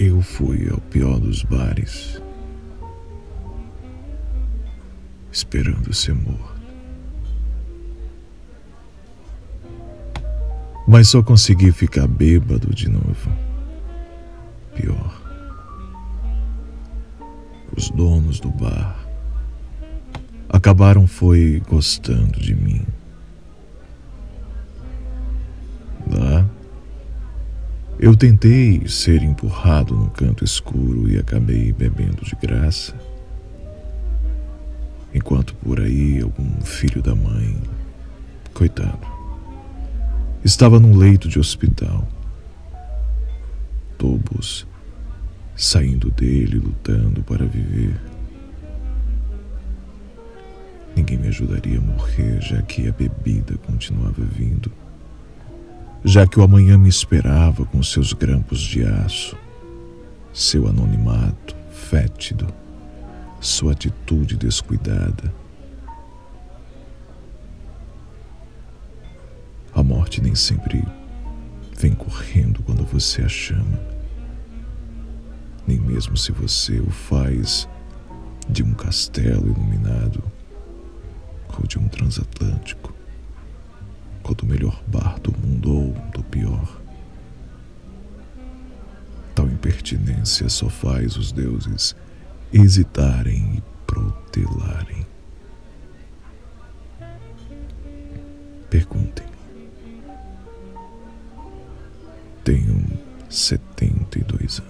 eu fui ao pior dos bares, esperando ser morto. Mas só consegui ficar bêbado de novo. Pior. Os donos do bar acabaram foi gostando de mim. Eu tentei ser empurrado num canto escuro e acabei bebendo de graça. Enquanto por aí algum filho da mãe, coitado, estava num leito de hospital. Tobos saindo dele lutando para viver. Ninguém me ajudaria a morrer, já que a bebida continuava vindo, já que o amanhã me esperava com seus grampos de aço, seu anonimato fétido, sua atitude descuidada. A morte nem sempre vem correndo quando você a chama, nem mesmo se você o faz de um castelo iluminado ou de um transatlântico, impertinência só faz os deuses hesitarem e protelarem. Perguntem. Tenho setenta e dois anos.